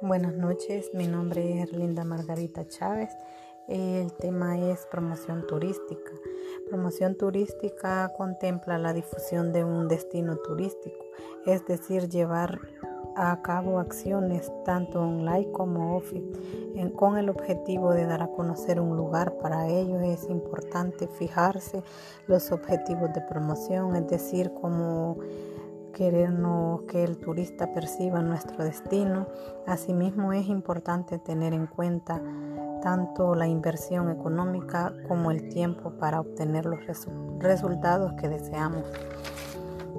Buenas noches, mi nombre es Linda Margarita Chávez. El tema es promoción turística. Promoción turística contempla la difusión de un destino turístico, es decir, llevar a cabo acciones tanto online como offline con el objetivo de dar a conocer un lugar. Para ello es importante fijarse los objetivos de promoción, es decir, como querernos que el turista perciba nuestro destino. Asimismo es importante tener en cuenta tanto la inversión económica como el tiempo para obtener los resultados que deseamos.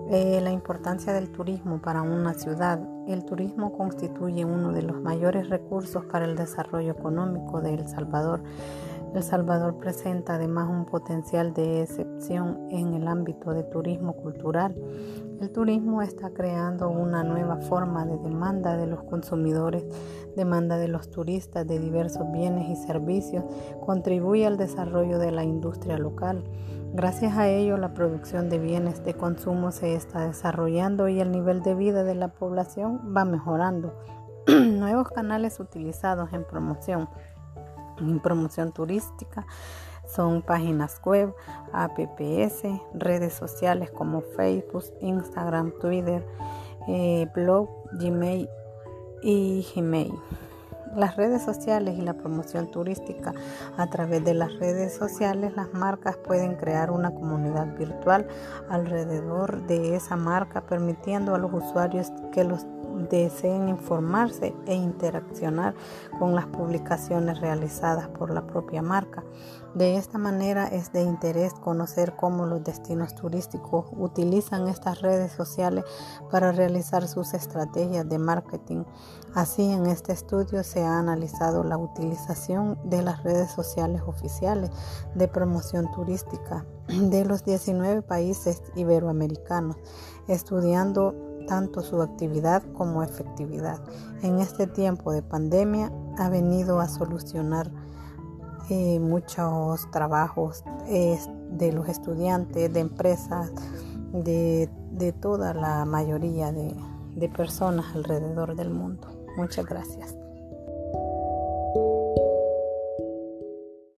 Eh, la importancia del turismo para una ciudad. El turismo constituye uno de los mayores recursos para el desarrollo económico de El Salvador. El Salvador presenta además un potencial de excepción en el ámbito de turismo cultural. El turismo está creando una nueva forma de demanda de los consumidores, demanda de los turistas de diversos bienes y servicios, contribuye al desarrollo de la industria local. Gracias a ello, la producción de bienes de consumo se está desarrollando y el nivel de vida de la población va mejorando. Nuevos canales utilizados en promoción promoción turística son páginas web, apps, redes sociales como Facebook, Instagram, Twitter, eh, blog, Gmail y Gmail. Las redes sociales y la promoción turística. A través de las redes sociales las marcas pueden crear una comunidad virtual alrededor de esa marca permitiendo a los usuarios que los deseen informarse e interaccionar con las publicaciones realizadas por la propia marca. De esta manera es de interés conocer cómo los destinos turísticos utilizan estas redes sociales para realizar sus estrategias de marketing. Así, en este estudio se ha analizado la utilización de las redes sociales oficiales de promoción turística de los 19 países iberoamericanos, estudiando tanto su actividad como efectividad. En este tiempo de pandemia ha venido a solucionar eh, muchos trabajos de los estudiantes, de empresas, de, toda la mayoría de personas alrededor del mundo. Muchas gracias.